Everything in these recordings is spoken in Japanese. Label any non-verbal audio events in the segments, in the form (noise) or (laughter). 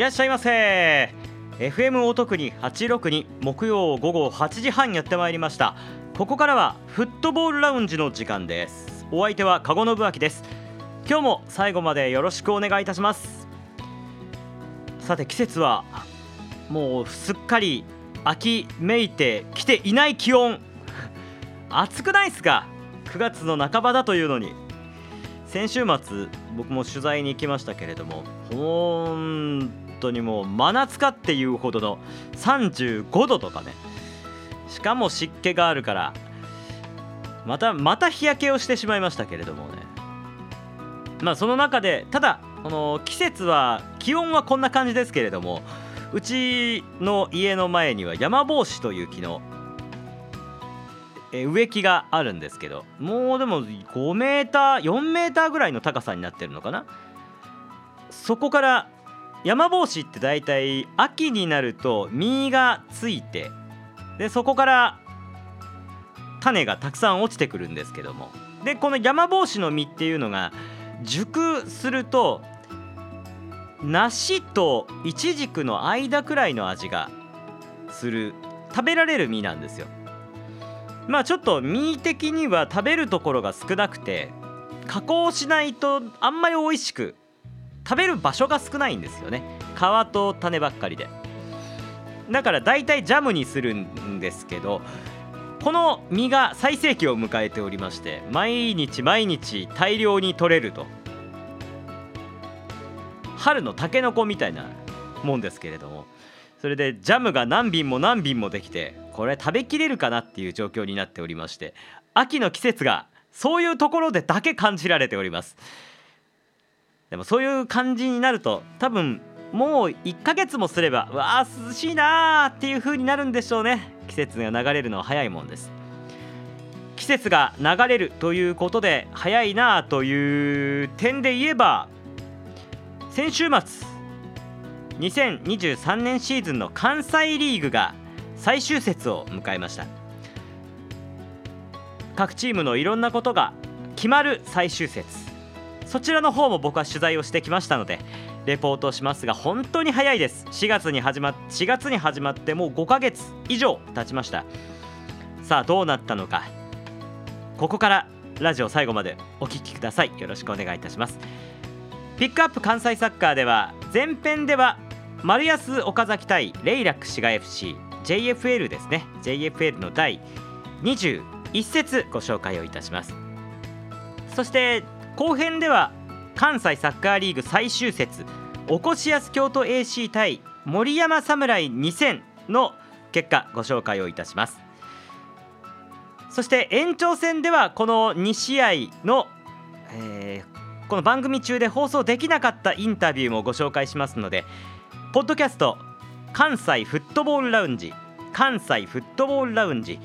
いらっしゃいませ。FM お得に862木曜午後8時半やってまいりました。ここからはフットボールラウンジの時間です。お相手は加護信明です。今日も最後までよろしくお願いいたします。さて季節はもうすっかり秋めいてきていない気温。暑くないっすか？9月の半ばだというのに。先週末僕も取材に行きましたけれども本当にもう真夏かっていうほどの35度とかね。しかも湿気があるからまたまた日焼けをしてしまいましたけれどもね。まあその中でただこの季節は気温はこんな感じですけれどもうちの家の前には山帽子という木の植木があるんですけどもうでも5メーター4メーターぐらいの高さになってるのかな。そこから山帽子って大体秋になると実がついてでそこから種がたくさん落ちてくるんですけども。でこの山帽子の実っていうのが熟すると梨とイチジクの間くらいの味がする食べられる実なんですよ。まあちょっと実的には食べるところが少なくて加工しないとあんまり美味しく食べる場所が少ないんですよね。皮と種ばっかりで。だから大体ジャムにするんですけどこの実が最盛期を迎えておりまして毎日毎日大量に取れると。春のタケノコみたいなもんですけれどもそれでジャムが何瓶も何瓶もできてこれ食べきれるかなっていう状況になっておりまして秋の季節がそういうところでだけ感じられております。でもそういう感じになると多分もう1ヶ月もすればわあ涼しいなーっていう風になるんでしょうね。季節が流れるのは早いもんです季節が流れるということで早いなという点で言えば先週末2023年シーズンの関西リーグが最終節を迎えました。各チームのいろんなことが決まる最終節。そちらの方も僕は取材をしてきましたのでレポートしますが本当に早いです。4月に始まっ4月に始まってもう5ヶ月以上経ちました。さあどうなったのか。ここからラジオ最後までお聞きください。よろしくお願いいたします。ピックアップ関西サッカーでは前編では丸安岡崎対レイラック滋賀 FC JFL ですね。JFL の第21節ご紹介をいたします。そして後編では関西サッカーリーグ最終節おこしやす京都 AC 対森山侍2000の結果ご紹介をいたします。そして延長戦ではこの2試合の、えー、この番組中で放送できなかったインタビューもご紹介しますのでポッドキャスト関西フットボールラウンジ関西フットボールラウンジ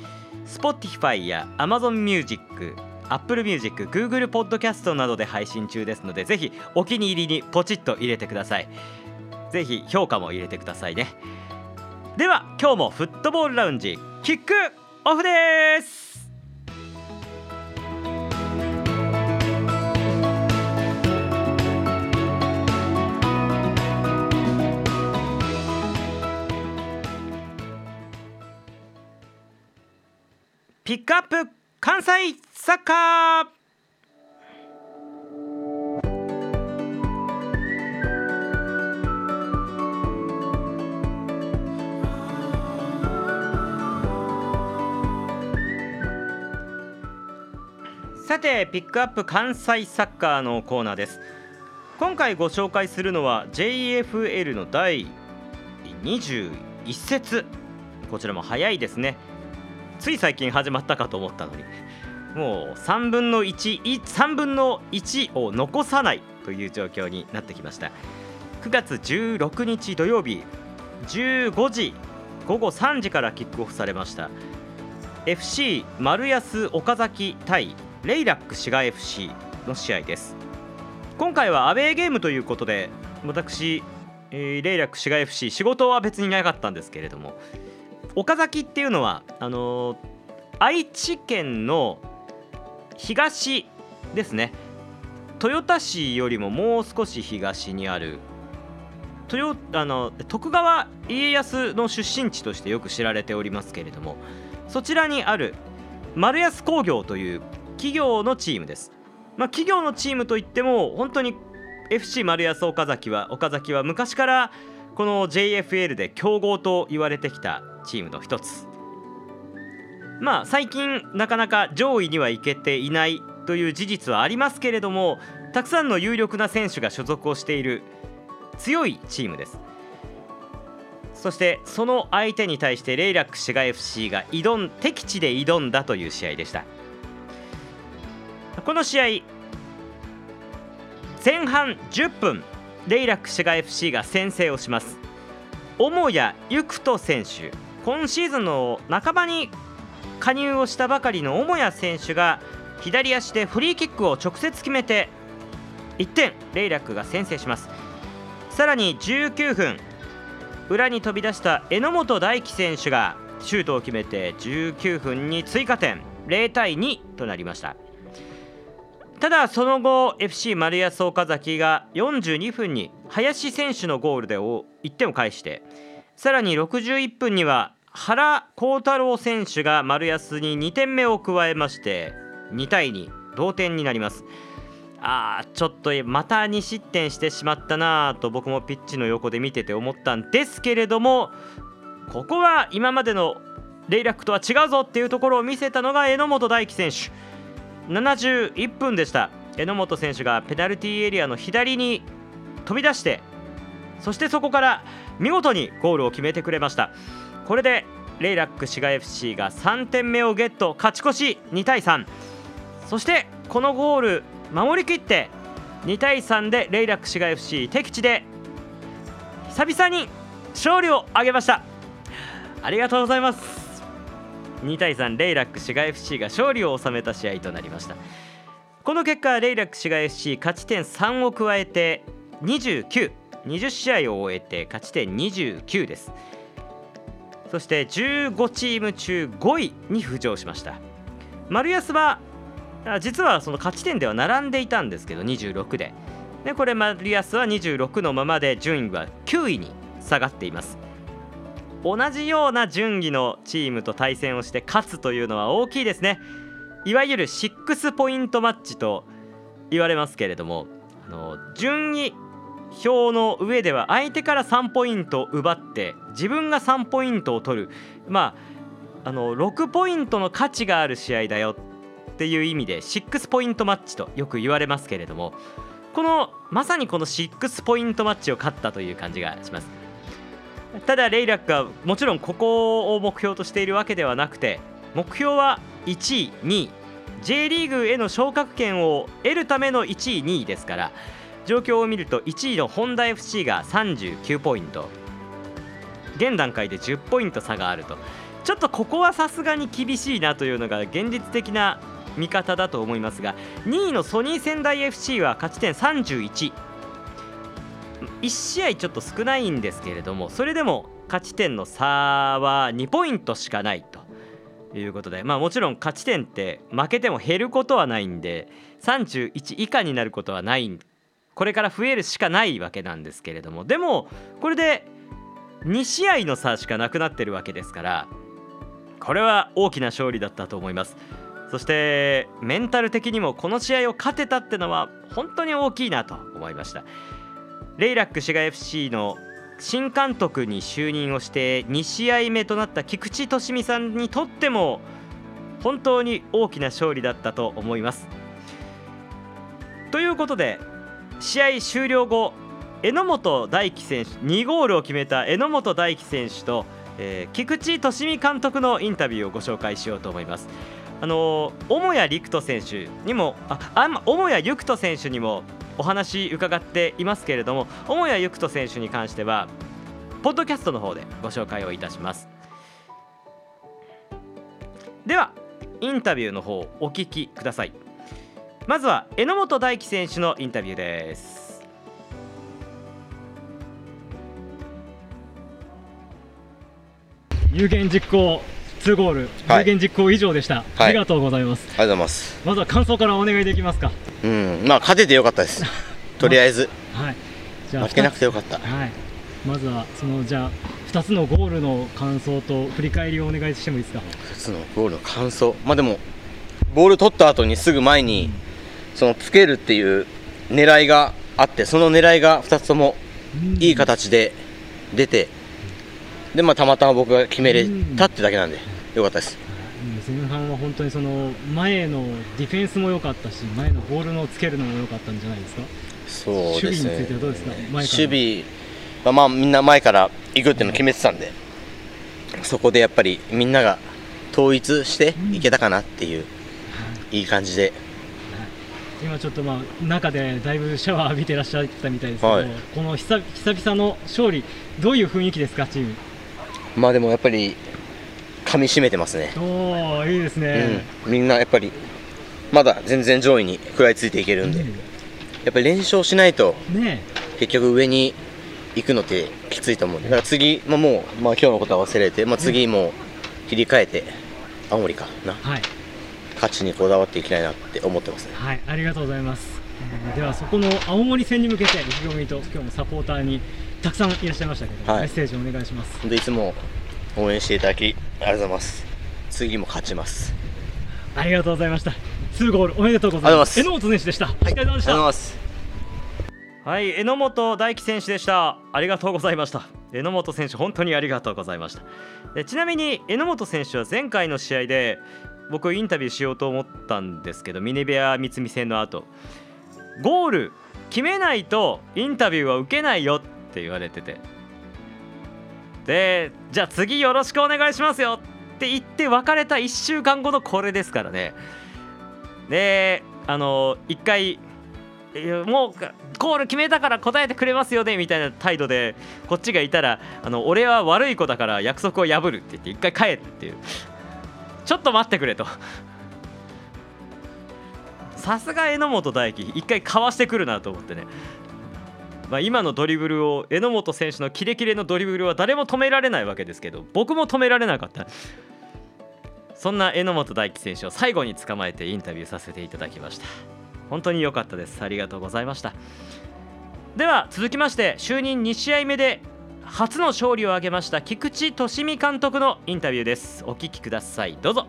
Spotify や Amazon Music Apple Music、Google Podcast などで配信中ですのでぜひお気に入りにポチッと入れてください。ぜひ評価も入れてくださいね。では今日もフットボールラウンジキックオフです。ピックアップ関西サッカー。さてピックアップ関西サッカーのコーナーです。今回ご紹介するのは JFL の第21節。こちらも早いですね。つい最近始まったかと思ったのに。もう3分の13分の1を残さないという状況になってきました。9月16日土曜日15時午後3時からキックオフされました。FC 丸安岡崎対レイラック滋賀 FC の試合です。今回はアウェーゲームということで私、えー、レイラック滋賀 FC 仕事は別になかったんですけれども岡崎っていうのはあのー、愛知県の東ですね。豊田市よりももう少し東にある。豊あの徳川家康の出身地としてよく知られておりますけれどもそちらにある丸安工業という企業のチームです、まあ、企業のチームといっても本当に FC 丸安岡崎は岡崎は昔からこの JFL で強豪と言われてきたチームの一つ。まあ最近なかなか上位には行けていないという事実はありますけれどもたくさんの有力な選手が所属をしている強いチームです。そしてその相手に対してレイラック滋賀 FC が挑ん敵地で挑んだという試合でした。この試合前半10分レイラック滋賀 FC が先制をします。母屋ゆくと選手今シーズンの半ばに加入をしたばかりの母屋選手が左足でフリーキックを直接決めて1点レイラックが先制します。さらに19分裏に飛び出した榎本大輝選手がシュートを決めて19分に追加点0対2となりました。ただその後 FC 丸安岡崎が42分に林選手のゴールで1点を返してさらに61分には原幸太郎選手が丸安に2点目を加えまして2対2同点になります。あーちょっとまた2失点してしまったなと僕もピッチの横で見てて思ったんですけれどもここは今までのレイラックとは違うぞっていうところを見せたのが榎本大輝選手。71分でした。榎本選手がペナルティーエリアの左に飛び出してそしてそこから見事にゴールを決めてくれました。これでレイラック滋賀 FC が3点目をゲット勝ち越し2対3そしてこのゴール守りきって2対3でレイラック滋賀 FC 敵地で久々に勝利を挙げました。ありがとうございます。2対3レイラック滋賀 FC が勝利を収めた試合となりました。この結果レイラック滋賀 FC 勝ち点3を加えて2920試合を終えて勝ち点29です。そして15チーム中5位に浮上しました。丸安は実はその勝ち点では並んでいたんですけど26で。でこれマリアスは26のままで順位は9位に下がっています。同じような順位のチームと対戦をして勝つというのは大きいですね。いわゆる6ポイントマッチと言われますけれどもあの順位表の上では相手から3ポイントを奪って自分が3ポイントを取る。まああの6ポイントの価値がある試合だよっていう意味で6ポイントマッチとよく言われますけれどもこのまさにこの6ポイントマッチを勝ったという感じがします。ただレイラックはもちろんここを目標としているわけではなくて目標は1位2位。J リーグへの昇格権を得るための1位2位ですから状況を見ると1位のホンダ FC が39ポイント。現段階で10ポイント差があると。ちょっとここはさすがに厳しいなというのが現実的な見方だと思いますが2位のソニー仙台 FC は勝ち点311 1試合ちょっと少ないんですけれどもそれでも勝ち点の差は2ポイントしかないと。いうことでまあもちろん勝ち点って負けても減ることはないんで31以下になることはないこれから増えるしかないわけなんですけれどもでもこれで2試合の差しかなくなってるわけですからこれは大きな勝利だったと思います。そしてメンタル的にもこの試合を勝てたってのは本当に大きいなと思いましたレイラック滋賀 FC の新監督に就任をして2試合目となった菊池利美さんにとっても本当に大きな勝利だったと思いますということで試合終了後榎本大輝選手2ゴールを決めた榎本大輝選手と、えー、菊池利美監督のインタビューをご紹介しようと思います。あの母屋陸斗選手にもああ母屋陸斗選手にもお話伺っていますけれども母屋陸斗選手に関してはポッドキャストの方でご紹介をいたしますではインタビューの方お聞きくださいまずは榎本大輝選手のインタビューです有言実行2ゴール、有言実行以上でした、はい、ありがとうございます。ありがとうございます。まずは感想からお願いできますか？うん、まあ勝ててよかったです。(laughs) とりあえず。はい。じゃあ負けなくてよかった。はい。まずはそのじゃあ2つのゴールの感想と振り返りをお願いしてもいいですか？2つのゴールの感想まあでもボール取った後にすぐ前に、そのつけるっていう狙いがあってその狙いが2つともいい形で出て、でまあ、たまたま僕が決めれたってだけなんで、よかったです。前半は本当にその前のディフェンスも良かったし前のボールのつけるのも良かったんじゃないですか？そうですね。守備についてはどうですか？守備はまあみんな前から行くっていうのを決めてたんで、そこでやっぱりみんなが統一していけたかなっていう、いい感じで今ちょっとまあ中でだいぶシャワー浴びてらっしゃったみたいですけど、はい、この久々の勝利どういう雰囲気ですかチーム？まあでもやっぱり噛みしめてますね。おおいいですね、うん、みんなやっぱりまだ全然上位に食らいついていけるんで、うん、やっぱり連勝しないと、ね、結局上に行くのってきついと思うんで。だから次、まあ、もう、まあ、今日のことは忘れて、まあ、次も切り替えて青森かな、はい、勝ちにこだわっていきたいなって思ってますね。はいありがとうございます、えー、ではそこの青森戦に向けて意気込みと今日もサポーターにたくさんいらっしゃいましたけど、はい、メッセージお願いします。でいつも応援していただきありがとうございます。次も勝ちます。ありがとうございました。2ゴールおめでとうございます。榎本選手でした、はい、お疲れ様でした。はい榎本大輝選手でした。ありがとうございました。榎本選手本当にありがとうございました。でちなみに榎本選手は前回の試合で僕インタビューしようと思ったんですけどミネベア三菱戦の後。ゴール決めないとインタビューは受けないよって言われてて。でじゃあ次よろしくお願いしますよって言って別れた1週間後のこれですからね。であの1回もうゴール決めたから答えてくれますよねみたいな態度でこっちがいたらあの俺は悪い子だから約束を破るって言って一回帰っていう。ちょっと待ってくれと。さすが榎本大輝一回かわしてくるなと思ってね。まあ、今のドリブルを榎本選手のキレキレのドリブルは誰も止められないわけですけど僕も止められなかった。そんな榎本大輝選手を最後に捕まえてインタビューさせていただきました。本当に良かったです。ありがとうございました。では続きまして就任2試合目で初の勝利を挙げました菊池利美監督のインタビューです。お聞きください。どうぞ。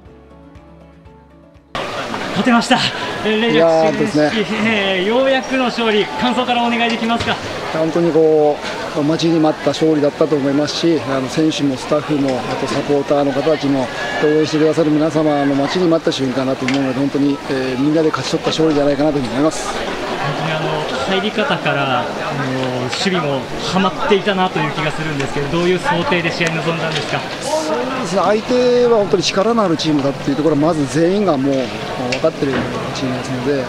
勝てました。いやですね、えー、ようやくの勝利。感想からお願いできますか？本当にこう待ちに待った勝利だったと思いますしあの選手もスタッフもあとサポーターの方たちも応援してくださる皆様の待ちに待った瞬間だと思うので本当に、えー、みんなで勝ち取った勝利じゃないかなと思います。入り方からあの守備もはまっていたなという気がするんですけどどういう想定で試合に臨んだんですか？相手は本当に力のあるチームだっていうところはまず全員がもう分かっているチームですので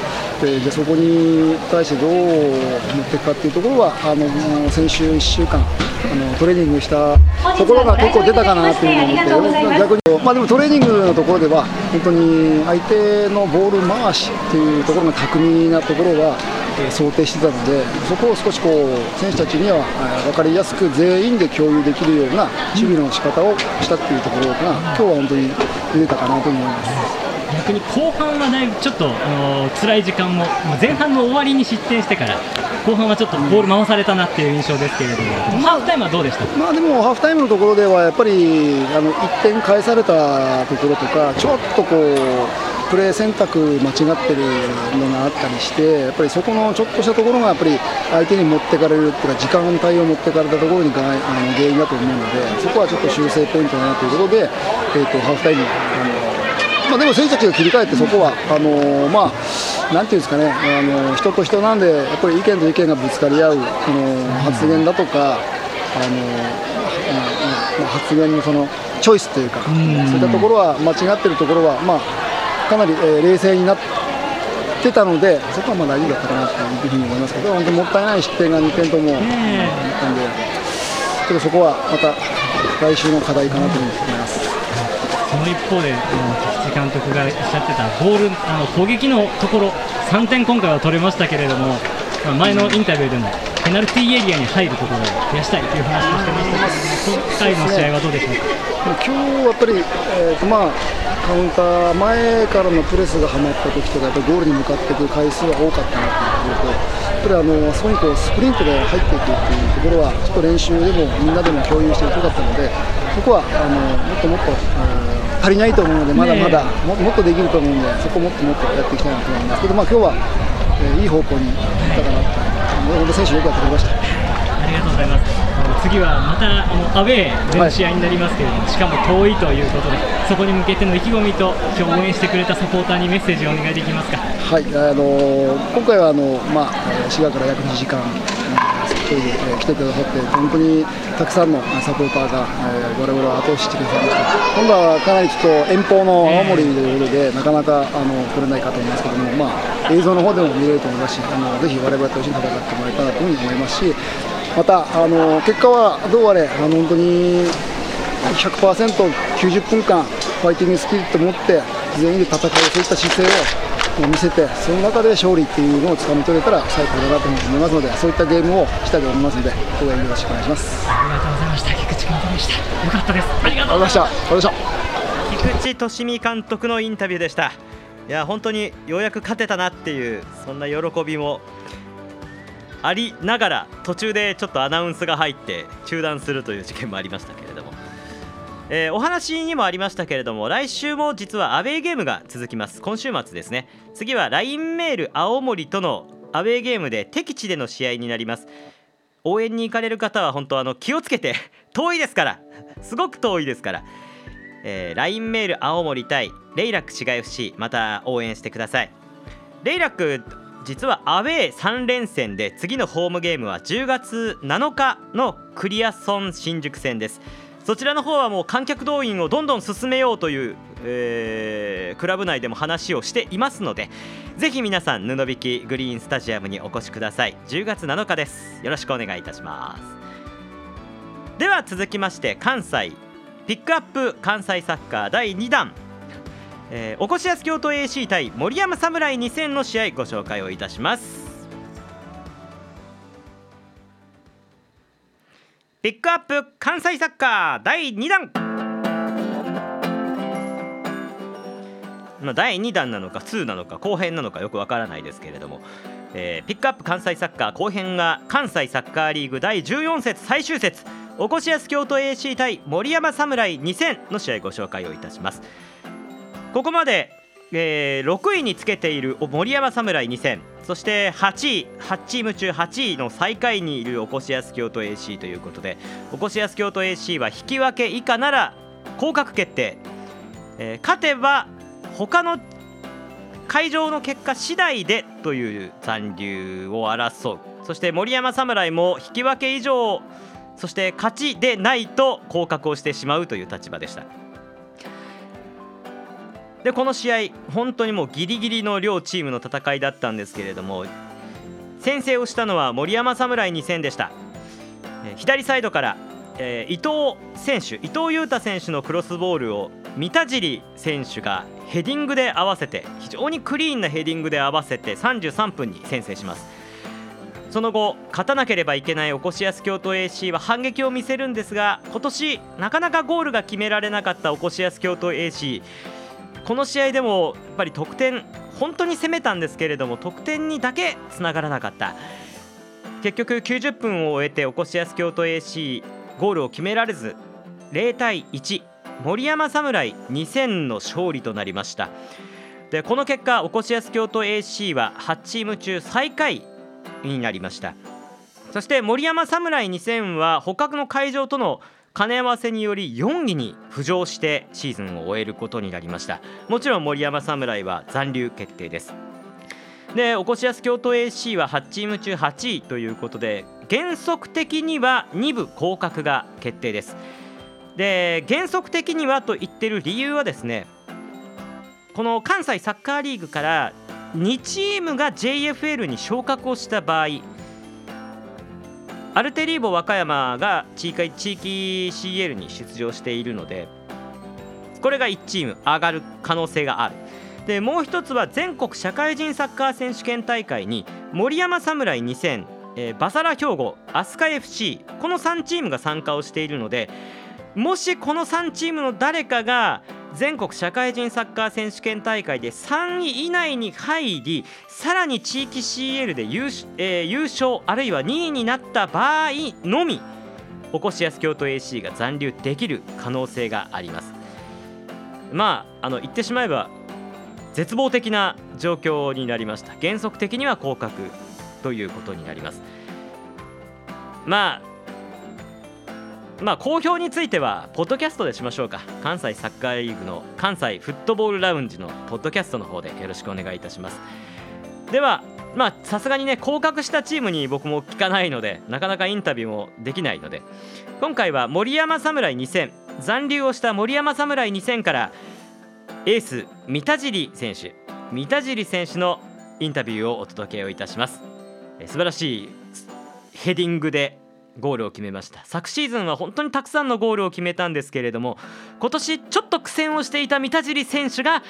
でじゃそこに対してどう持っていくかっていうところはあの先週1週間あのトレーニングしたところが結構出たかなというふうに思って逆に、まあ、でもトレーニングのところでは本当に相手のボール回しっていうところが巧みなところは、想定してたのでそこを少しこう選手たちには、えー、分かりやすく全員で共有できるような守備の仕方をしたっていうところが今日は本当に出たかなと思います。逆に後半はだいぶちょっと辛い時間も前半の終わりに失点してから後半はちょっとボール回されたなっていう印象ですけれども、ハーフタイムはどうでした？まあでもハーフタイムのところではやっぱりあの1点返されたところとかちょっとこうプレー選択間違ってるのがあったりしてやっぱりそこのちょっとしたところがやっぱり相手に持ってかれるっていうか時間帯を持ってかれたところにがあの原因だと思うのでそこはちょっと修正ポイントだなということで、えーと、とハーフタイムあのまあ、でも選手たちが切り替えて、そこはあのー、まあ、なんていうんですかね、あのー、人と人なんで、やっぱり意見と意見がぶつかり合う、この発言だとか、あのまあ、発言のそのチョイスというか、そういったところは、間違ってるところは、まあ、かなり、えー、冷静になってたので、そこはまあ大丈夫だったかなというふうに思いますけど、本当もったいない失点が2点ともあったんで、ちょっとそこはまた来週の課題かなと思います。その一方で、菊池監督がおっしゃってたボールあの攻撃のところ3点今回は取れましたけれども、まあ、前のインタビューでもペナルティーエリアに入るところを増やしたいという話をしてましたけど今回の試合はどうでしょうか？今日やっぱり、えーまあ、カウンター前からのプレスがはまった時とかやっぱゴールに向かっていく回数は多かったなというとぱりあのそこにこうスプリントで入っていくっていうところはちょっと練習でもみんなでも共有していくかったのでそこはあのもっともっと、足りないと思うのでまだまだももっとできると思うのでそこをもっともっとやっていきたいなと思いますけど、まあ、今日は、えー、いい方向にいったかなと本当選手よくやってくれました。ありがとうございます次はまたあのアウェーでの試合になりますけれども、はい、しかも遠いということでそこに向けての意気込みと今日応援してくれたサポーターにメッセージをお願いできますか？はいあの今回はあの、まあ、滋賀から約2時間一人で、え、来てくださって本当にたくさんのサポーターが、えー、我々を後押ししてくださいました今度はかなりちょっと遠方の青森ということで、なかなかあの来れないかと思いますけども、まあ、映像の方でも見れると思いますしあのぜひ我々と一緒に戦ってもらえたらというふうに思いますしまたあの結果はどうあれあの本当に 100%90 分間ファイティングスピリットを持って全員で戦うそういった姿勢を見せてその中で勝利っていうのをつかみ取れたら最高だなと思いますのでそういったゲームをしたいと思いますので応援よろしくお願いします。ありがとうございました。菊池監督でした。よかったです。ありがとうございました。菊池利美監督のインタビューでした。いや本当にようやく勝てたなっていうそんな喜びもありながら途中でちょっとアナウンスが入って中断するという事件もありましたけれども、えー、お話にもありましたけれども来週も実はアウェーゲームが続きます。今週末ですね。次は LINE メール青森とのアウェーゲームで敵地での試合になります。応援に行かれる方は本当あの気をつけて (laughs) 遠いですから。すごく遠いですから、えー、LINE メール青森対レイラック市街 FC また応援してください。レイラック実はアウェー3連戦で次のホームゲームは10月7日のクリアソン新宿戦です。そちらの方はもう観客動員をどんどん進めようという、えー、クラブ内でも話をしていますのでぜひ皆さん布引きグリーンスタジアムにお越しください。10月7日です。よろしくお願いいたします。では続きまして関西ピックアップ関西サッカー第2弾。えー、おこしやす京都 AC 対森山侍2000の試合ご紹介をいたします。ピックアップ関西サッカー第2弾。まあ、第2弾なのか2なのか後編なのかよくわからないですけれども、えー、ピックアップ関西サッカー後編が関西サッカーリーグ第14節最終節。おこしやす京都 AC 対森山侍2000の試合ご紹介をいたします。ここまで、えー、6位につけている森山侍2000そして8位8チーム中8位の最下位にいるおこしやす京都 AC ということでおこしやす京都 AC は引き分け以下なら降格決定、えー、勝てば他の会場の結果次第でという残留を争うそして森山侍も引き分け以上そして勝ちでないと降格をしてしまうという立場でした。でこの試合本当にもうギリギリの両チームの戦いだったんですけれども先制をしたのは森山侍2戦でした。左サイドから、えー、伊藤選手伊藤裕太選手のクロスボールを三田尻選手がヘディングで合わせて非常にクリーンなヘディングで合わせて33分に先制します。その後勝たなければいけないおこしやす京都 AC は反撃を見せるんですが今年なかなかゴールが決められなかったおこしやす京都 AC この試合でもやっぱり得点本当に攻めたんですけれども得点にだけつながらなかった。結局90分を終えておこしやす京都 AC ゴールを決められず0対1森山侍2000の勝利となりました。でこの結果おこしやす京都 AC は8チーム中最下位になりました。そして森山侍2000は他の会場との兼ね合わせにより4位に浮上してシーズンを終えることになりました。もちろん森山侍は残留決定です。でおこしやす京都 AC は8チーム中8位ということで原則的には2部降格が決定です。で原則的にはと言ってる理由はですねこの関西サッカーリーグから2チームが JFL に昇格をした場合アルテリーボ和歌山が地域地域 CL に出場しているのでこれが1チーム上がる可能性がある。でもう一つは全国社会人サッカー選手権大会に森山侍2000、えー、バサラ兵庫飛鳥 FC この3チームが参加をしているのでもしこの3チームの誰かが全国社会人サッカー選手権大会で3位以内に入りさらに地域 CL で優,、えー、優勝あるいは2位になった場合のみおこしやす京都 AC が残留できる可能性があります。まああの言ってしまえば絶望的な状況になりました。原則的には降格ということになります。まあまあ、公表については、ポッドキャストでしましょうか。関西サッカーリーグの関西フットボールラウンジのポッドキャストの方でよろしくお願いいたします。では、まあ、さすがにね、降格したチームに僕も聞かないので、なかなかインタビューもできないので、今回は森山侍2000、残留をした森山侍2000から、エース、三田尻選手、三田尻選手のインタビューをお届けをいたします。素晴らしいヘディングでゴールを決めました。昨シーズンは本当にたくさんのゴールを決めたんですけれども今年ちょっと苦戦をしていた三田尻選手が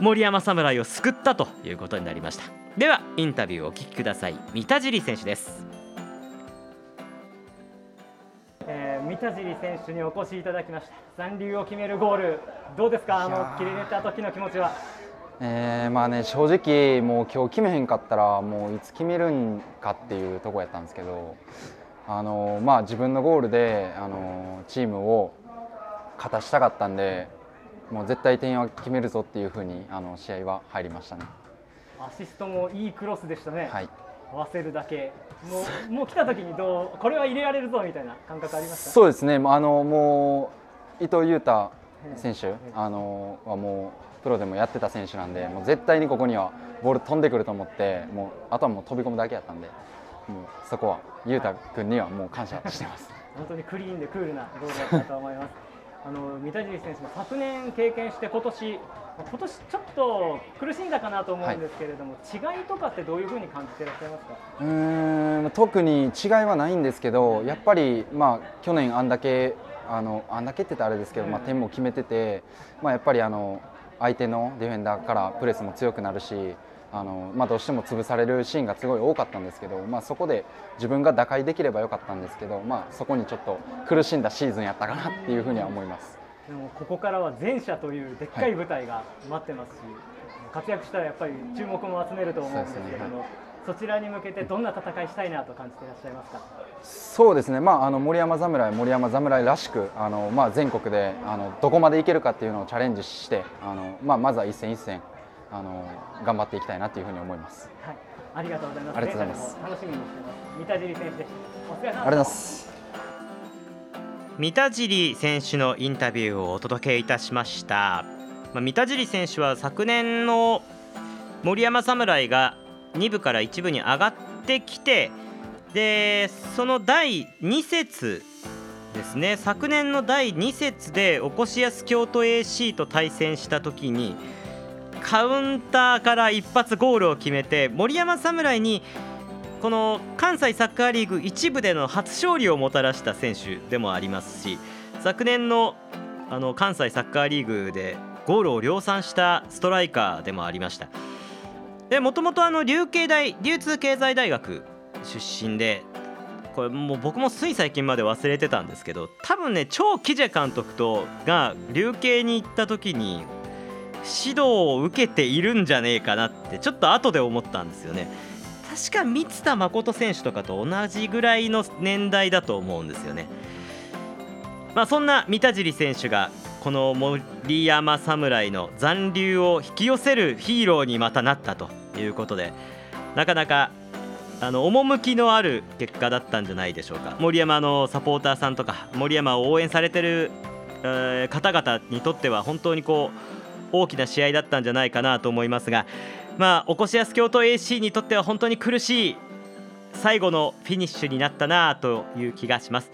森山侍を救ったということになりました。ではインタビューをお聞きください。三田尻選手です。えー、三田尻選手にお越しいただきました。残留を決めるゴールどうですか？あの切れた時の気持ちは？えー、まあね正直もう今日決めへんかったらもういつ決めるんかっていうとこやったんですけどあのまあ、自分のゴールであのチームを勝たしたかったんでもう絶対点は決めるぞっていうふうにあの試合は入りましたね。アシストもいいクロスでしたね、はい、合わせるだけ。もうもう来た時にどうこれは入れられるぞみたいな感覚ありました？そうですね。あのもう伊藤裕太選手あのはもうプロでもやってた選手なんでもう絶対にここにはボール飛んでくると思ってもうあとはもう飛び込むだけやったんで。もうそこは裕太君にはもう感謝してます。本当にクリーンでクールなゴールだったと思います。あの三田尻選手も昨年経験して今年今年ちょっと苦しんだかなと思うんですけれども、はい、違いとかってどういうふうに感じていらっしゃいますか？うん特に違いはないんですけどやっぱり、まあ、去年あんだけあのあんだけって言ったらあれですけど、まあ、点も決めてて、まあ、やっぱりあの相手のディフェンダーからプレスも強くなるしあのまあ、どうしても潰されるシーンがすごい多かったんですけど、まあ、そこで自分が打開できればよかったんですけど、まあ、そこにちょっと苦しんだシーズンやったかなっていうふうには思います。でもここからは前者というでっかい舞台が待ってますし、はい、活躍したらやっぱり注目も集めると思うんですけども。そちらに向けてどんな戦いしたいなと感じていらっしゃいますか？そうですね、まあ、あの森山侍、森山侍らしくあの、まあ、全国であのどこまでいけるかっていうのをチャレンジしてあの、まあ、まずは一戦一戦あの頑張っていきたいなというふうに思います。はい、ありがとうございます。ありがとうございます。楽しみにしてます。三田尻選手でした。お疲れ様ありがとうございます。三田尻選手のインタビューをお届けいたしました。まあ、三田尻選手は昨年の森山侍が2部から1部に上がってきてでその第2節ですね昨年の第2節でおこしやす京都 AC と対戦した時にカウンターから一発ゴールを決めて森山侍にこの関西サッカーリーグ1部での初勝利をもたらした選手でもありますし昨年のあの関西サッカーリーグでゴールを量産したストライカーでもありました。もともと流経大流通経済大学出身でこれもう僕もつい最近まで忘れてたんですけど多分ね超キジェ監督とが流経に行った時に指導を受けているんじゃねえかなってちょっと後で思ったんですよね。確か満田誠選手とかと同じぐらいの年代だと思うんですよね。まあそんな三田尻選手がこの森山侍の残留を引き寄せるヒーローにまたなったということでなかなかあの趣のある結果だったんじゃないでしょうか。森山のサポーターさんとか森山を応援されてる、えー、方々にとっては本当にこう大きな試合だったんじゃないかなと思いますが、まあ、おこしやす京都 AC にとっては本当に苦しい最後のフィニッシュになったなという気がします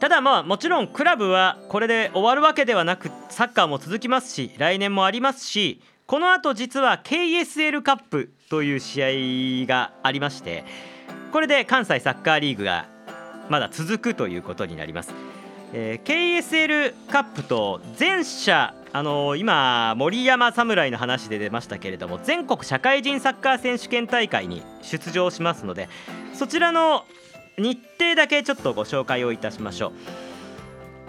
ただまあもちろんクラブはこれで終わるわけではなくサッカーも続きますし来年もありますしこのあと実は KSL カップという試合がありましてこれで関西サッカーリーグがまだ続くということになります。えー、KSL カップと全社あのー、今森山侍の話で出ましたけれども全国社会人サッカー選手権大会に出場しますのでそちらの日程だけちょっとご紹介をいたしましょう。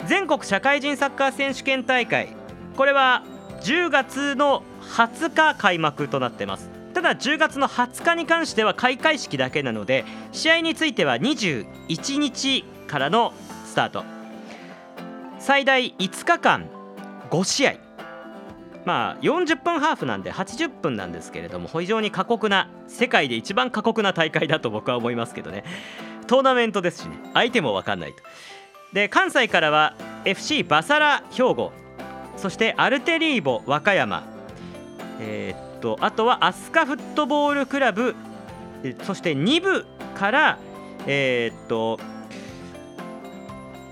全国社会人サッカー選手権大会これは10月の20日開幕となってます。ただ10月の20日に関しては開会式だけなので試合については21日からのスタート。最大5日間5試合。まあ40分ハーフなんで80分なんですけれども非常に過酷な世界で一番過酷な大会だと僕は思いますけどね。トーナメントですしね相手も分かんないと。で関西からは FC バサラ兵庫そしてアルテリーボ和歌山。えー、っとあとはアスカフットボールクラブそして2部からえー、っと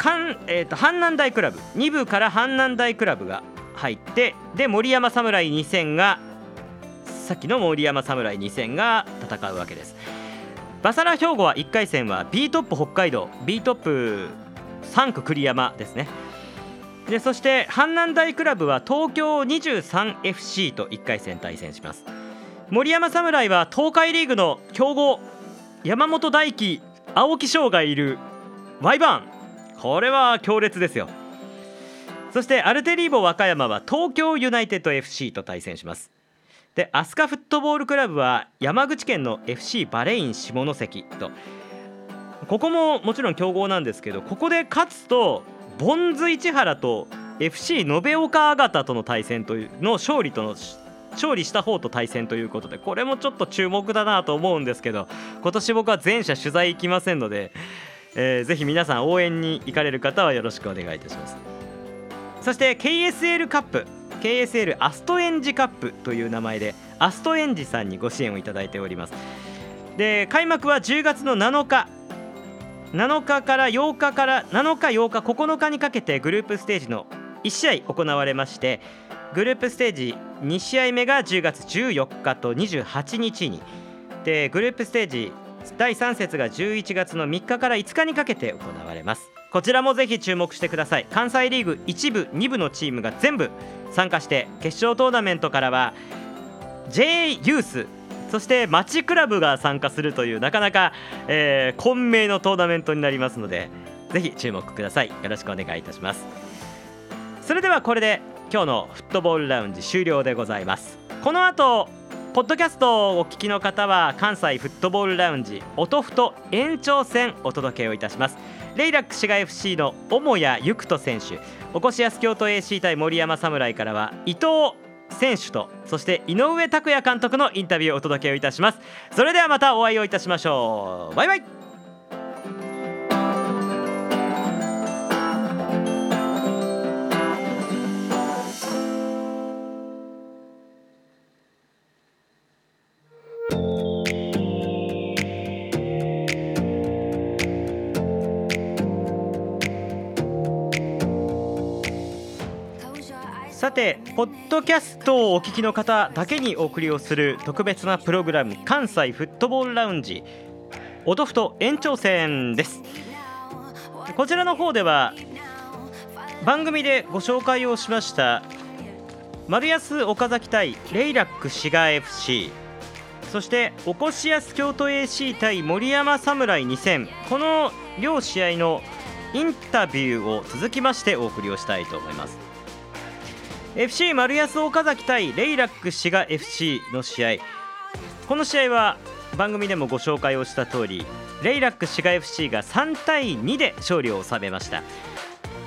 かん、えー、と阪南大クラブ。2部から阪南大クラブが入ってで森山侍2000がさっきの森山侍2000が戦うわけです。バサラ兵庫は1回戦は B トップ北海道。B トップ3区栗山ですね。でそして阪南大クラブは東京 23FC と1回戦対戦します。森山侍は東海リーグの強豪山本大輝青木翔がいるワイバーン。これは強烈ですよ。そしてアルテリーボ和歌山は東京ユナイテッド FC と対戦します。でアスカフットボールクラブは山口県の FC バレイン下関と。ここももちろん強豪なんですけどここで勝つとボンズ市原と FC 延岡あとの対戦というの勝利との勝利した方と対戦ということでこれもちょっと注目だなと思うんですけど今年僕は全社取材行きませんので、えー、ぜひ皆さん応援に行かれる方はよろしくお願いいたします。そして KSL カップ KSL アストエンジカップという名前でアストエンジさんにご支援をいただいております。で開幕は10月の7日7日から8日から7日8日9日にかけてグループステージの1試合行われましてグループステージ2試合目が10月14日と28日にでグループステージ第3節が11月の3日から5日にかけて行われます。こちらもぜひ注目してください。関西リーグ1部2部のチームが全部参加して決勝トーナメントからは J ユースそして町クラブが参加するというなかなか、えー、混迷のトーナメントになりますのでぜひ注目ください。よろしくお願いいたします。それではこれで今日のフットボールラウンジ終了でございます。この後ポッドキャストをお聞きの方は関西フットボールラウンジ音ふと延長戦お届けをいたします。レイラック滋賀 FC の母屋ゆくと選手おこしやす京都 AC 対森山侍からは伊藤選手とそして井上拓也監督のインタビューをお届けをいたします。それではまたお会いをいたしましょう。バイバイ。さてポッドキャストをお聞きの方だけにお送りをする特別なプログラム関西フットボールラウンジおとふと延長戦です。こちらの方では番組でご紹介をしました丸安岡崎対レイラック滋賀 FC そしておこしやす京都 AC 対森山侍2戦。この両試合のインタビューを続きましてお送りをしたいと思います。FC 丸安岡崎対レイラック滋賀 FC の試合。この試合は番組でもご紹介をした通りレイラック滋賀 FC が3対2で勝利を収めました。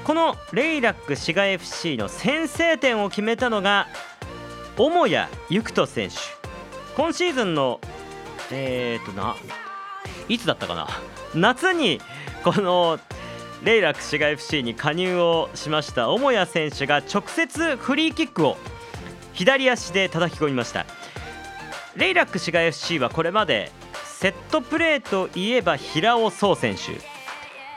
このレイラック滋賀 FC の先制点を決めたのが母谷育人選手。今シーズンのえーとないつだったかな？夏にこのレイラック滋賀 FC に加入をしました。母谷選手が直接フリーキックを左足で叩き込みました。レイラック滋賀 FC はこれまでセットプレーといえば平尾壮選手。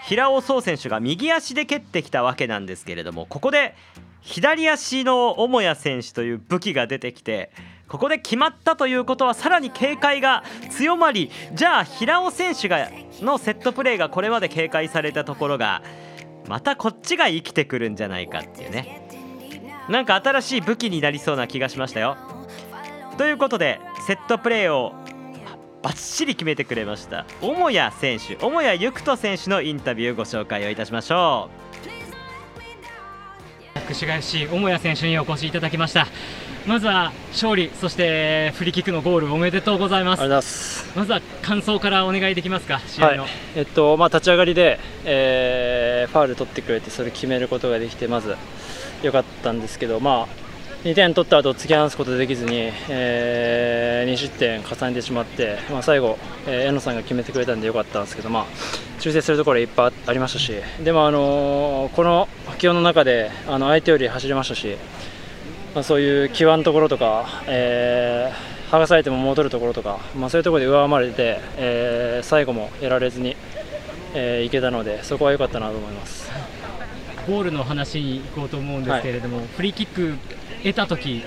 平尾壮選手が右足で蹴ってきたわけなんですけれどもここで左足の母谷選手という武器が出てきてここで決まったということはさらに警戒が強まりじゃあ平尾選手がのセットプレーがこれまで警戒されたところがまたこっちが生きてくるんじゃないかっていうね。なんか新しい武器になりそうな気がしましたよ。ということでセットプレーをバッチリ決めてくれました母谷選手母谷育人選手のインタビューご紹介をいたしましょう。ク市街 FC 母屋選手にお越しいただきました。まずは勝利そしてフリーキックのゴールおめでとうございます。まずは感想からお願いできますか試合の、はい、えっとまあ、立ち上がりで、えー、ファウル取ってくれてそれ決めることができてまず良かったんですけど、まあ、2点取った後突き放すことできずに、えー、2失点重ねてしまって、まあ、最後、えー、江野さんが決めてくれたんで良かったんですけど、まあ、修正するところいっぱいありましたしでも、あのー、この気温の中であの相手より走れましたし、まあ、そういう基盤のところとか、えー、剥がされても戻るところとか、まあ、そういうところで上回れて、えー、最後もやられずに、えー、いけたのでそこは良かったなと思います。ゴールの話に行こうと思うんですけれども、はい、フリーキック得た時、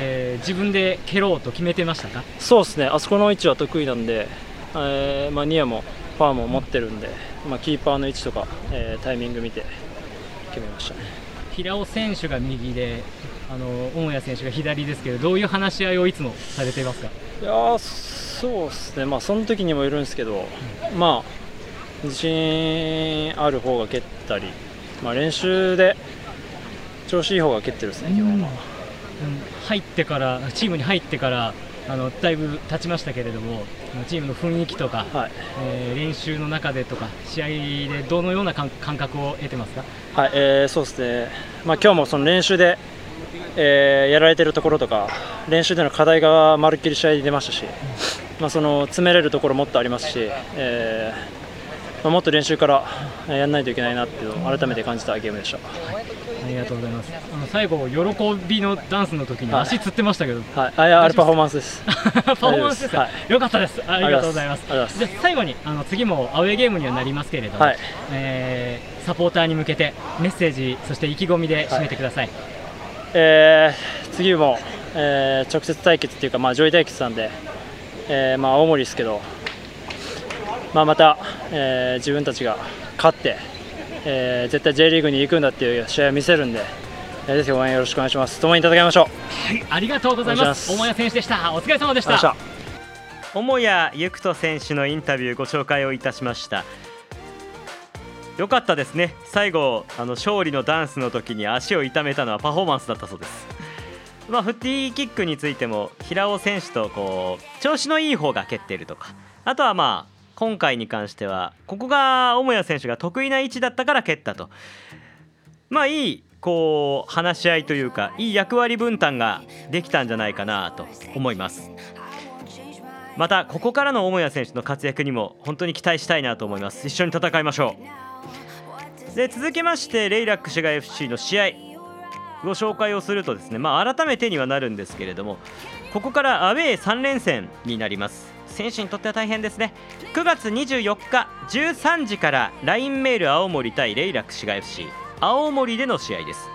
えー、自分で蹴ろうと決めてましたか？そうですね、あそこの位置は得意なんで、えーまあ、ニアもファーも持ってるんで、まあ、キーパーの位置とか、えー、タイミング見て決めましたね平尾選手が右で、あの大谷選手が左ですけど、どういう話し合いをいつもされていますか？いやそうですね、まあ、その時にもいるんですけど、うん、まあ、自信ある方が蹴ったり、まあ、練習で調子いい方が蹴ってるですね、今日は。入ってからチームに入ってからあのだいぶ経ちましたけれどもチームの雰囲気とか、はい、えー、練習の中でとか試合でどのような感覚を得てますか、はいえー、そうですね、まあ、今日もその練習で、えー、やられてるところとか練習での課題がまるっきり試合で出ましたし、まあ、その詰めれるところもっとありますし、えーまあ、もっと練習からやらないといけないなっていうのを改めて感じたゲームでした。はいありがとうございます。あの最後喜びのダンスの時に足つってましたけど、はい、あいやあれパフォーマンスです。(laughs) パフォーマンスですか、はい、よかったです。ありがとうございます。じゃ最後にあの次もアウェーゲームにはなりますけれども、はい、えー、サポーターに向けてメッセージそして意気込みで締めてください、はい、えー、次も、えー、直接対決っていうか、まあ、上位対決なんで、えーまあ、青森ですけど、まあ、また、えー、自分たちが勝ってえー、絶対 J リーグに行くんだっていう試合を見せるんで、えー、ぜひ応援よろしくお願いします。共に戦いましょう。はいありがとうございます。大谷選手でした。お疲れ様でした。桃谷ゆくと選手のインタビューご紹介をいたしました。よかったですね。最後あの勝利のダンスの時に足を痛めたのはパフォーマンスだったそうです。まあ、フッティーキックについても平尾選手とこう調子のいい方が蹴っているとか。あとはまあ今回に関してはここが母屋選手が得意な位置だったから蹴ったと。まあいいこう話し合いというかいい役割分担ができたんじゃないかなと思います。またここからの母屋選手の活躍にも本当に期待したいなと思います。一緒に戦いましょう。で続きましてレイラック滋賀 FC の試合。ご紹介をするとですねまあ改めてにはなるんですけれどもここからアウェー3連戦になります。選手にとっては大変ですね。9月24日13時から LINE メール青森対レイラック滋賀 FC 青森での試合です。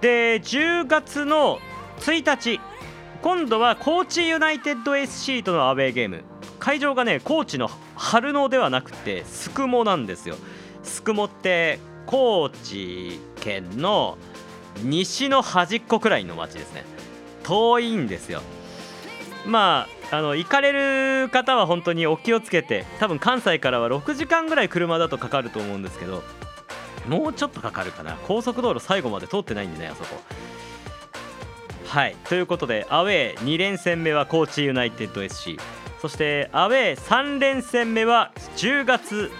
で10月の1日今度は高知ユナイテッド SC とのアウェーゲーム。会場がね高知の春野ではなくて宿毛なんですよ。宿毛って高知県の西の端っこくらいの町ですね。遠いんですよ。まああの行かれる方は本当にお気をつけて多分関西からは6時間ぐらい車だとかかると思うんですけどもうちょっとかかるかな。高速道路最後まで通ってないんでねあそこ。はい。ということでアウェー2連戦目は高知ユナイテッド SC そしてアウェー3連戦目は10月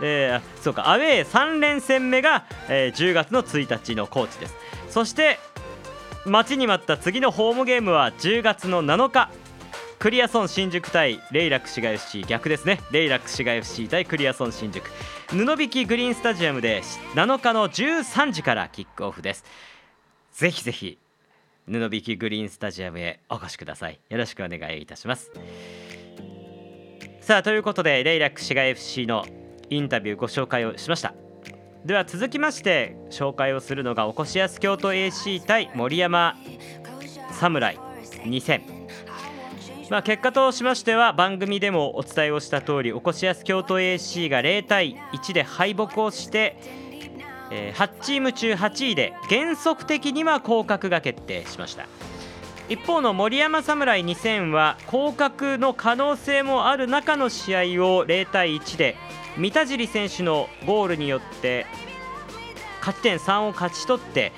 えー、そうか。アウェー3連戦目が、えー、10月の1日の高知です。そして待ちに待った次のホームゲームは10月の7日。クリアソン新宿対レイラック滋賀 FC 逆ですね。レイラック滋賀 FC 対クリアソン新宿。布引グリーンスタジアムで7日の13時からキックオフです。ぜひぜひ布引グリーンスタジアムへお越しください。よろしくお願いいたします。さあということでレイラック滋賀 FC のインタビューご紹介をしました。では続きまして紹介をするのがおこしやす京都 AC 対森山侍2000まあ、結果としましては番組でもお伝えをした通りおこしやす京都 AC が0対1で敗北をして、えー、8チーム中8位で原則的には降格が決定しました。一方の森山侍2000は降格の可能性もある中の試合を0対1で三田尻選手のゴールによって勝ち点3を勝ち取って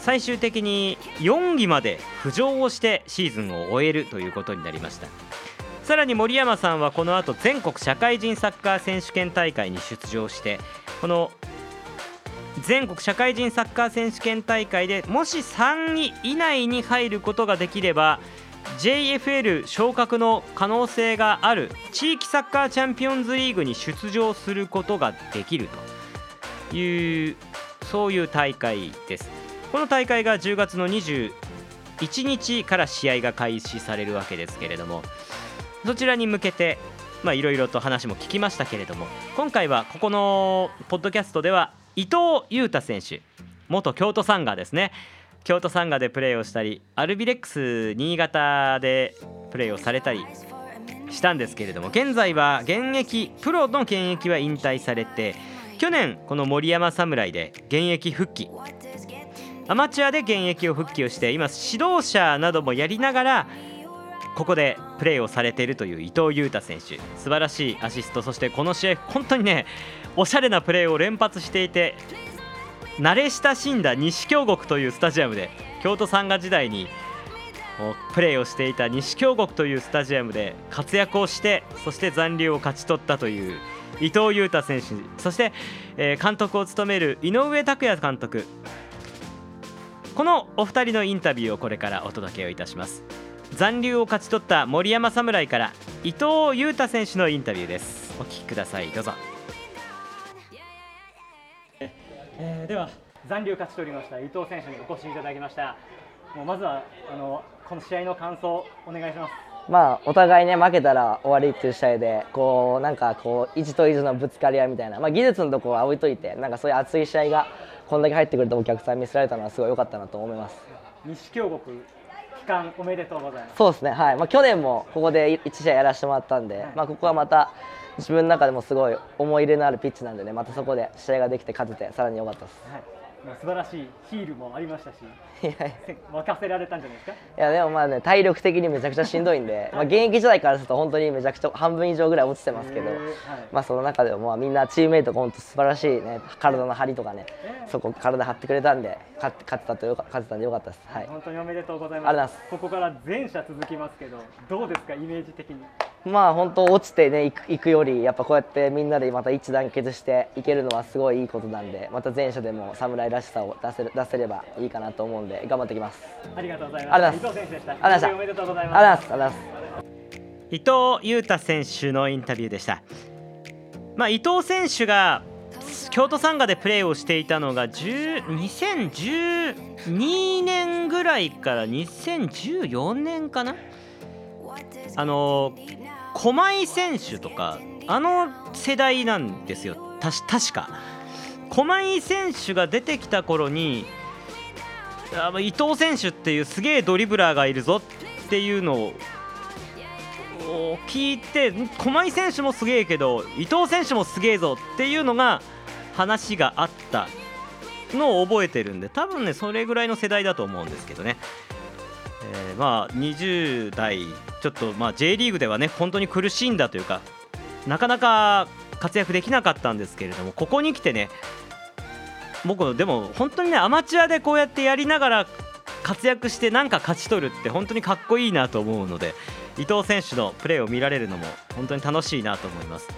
最終的に4位まで浮上をしてシーズンを終えるということになりました。さらに森山さんはこの後全国社会人サッカー選手権大会に出場してこの全国社会人サッカー選手権大会でもし3位以内に入ることができれば JFL 昇格の可能性がある地域サッカーチャンピオンズリーグに出場することができるというそういう大会です。この大会が10月の21日から試合が開始されるわけですけれどもそちらに向けていろいろと話も聞きましたけれども今回はここのポッドキャストでは伊藤裕太選手元京都サンガーですね。京都サンガでプレーをしたりアルビレックス新潟でプレーをされたりしたんですけれども現在は現役プロの現役は引退されて去年この森山侍で現役復帰。アマチュアで現役を復帰をして今指導者などもやりながらここでプレーをされているという伊藤裕太選手。素晴らしいアシスト。そしてこの試合本当にねおしゃれなプレーを連発していて慣れ親しんだ西京極というスタジアムで京都サンガ時代にプレーをしていた西京極というスタジアムで活躍をしてそして残留を勝ち取ったという伊藤裕太選手そして、え監督を務める井上拓也監督。このお二人のインタビューをこれからお届けをいたします。残留を勝ち取った森山侍から伊藤裕太選手のインタビューです。お聞きください。どうぞ。えー、では残留勝ち取りました伊藤選手にお越しいただきました。もうまずはあのこの試合の感想お願いします。まあお互いね負けたら終わりっていう試合でこうなんかこう意地と意地のぶつかり合いみたいなまあ技術のところは置いといてなんかそういう熱い試合がこんだけ入ってくるとお客さん見せられたのはすごい良かったなと思います。西京極期間おめでとうございます。そうですねはい。まあ去年もここで1試合やらせてもらったんで、はい、まあここはまた自分の中でもすごい思い入れのあるピッチなんでねまたそこで試合ができて勝ててさらに良かったです、はい。素晴らしいヒールもありましたし任せられたんじゃないですか？いやでもまあね体力的にめちゃくちゃしんどいんで、まあ現役時代からすると本当にめちゃくちゃ半分以上ぐらい落ちてますけど、はい、まあその中でもまあみんなチームメイトが本当素晴らしいね体の張りとかね、そこ体張ってくれたんで勝勝てたとよか勝てたんでよかったです、はい、本当におめでとうございます。ここから全社続きますけどどうですかイメージ的に？まあ本当落ちてね行く行くよりやっぱこうやってみんなでまた一致団結していけるのはすごいいいことなんでまた全社でも侍らしさを出せる出せればいいかなと思うんで頑張ってきます。ありがとうございます。伊藤選手でした。ありがとうございます。伊藤裕太選手のインタビューでした。まあ伊藤選手が京都サンガでプレーをしていたのが2012年ぐらいから2014年かな。あの狛江選手とかあの世代なんですよ。確か。狛江選手が出てきた頃に伊藤選手っていうすげえドリブラーがいるぞっていうのを聞いて狛江選手もすげえけど伊藤選手もすげえぞっていうのが話があったのを覚えてるんで多分ねそれぐらいの世代だと思うんですけどね、えー、まあ20代ちょっとまあ J リーグではね本当に苦しんだというかなかなか活躍できなかったんですけれどもここに来てね僕でも本当にねアマチュアでこうやってやりながら活躍してなんか勝ち取るって本当にかっこいいなと思うので伊藤選手のプレーを見られるのも本当に楽しいなと思います。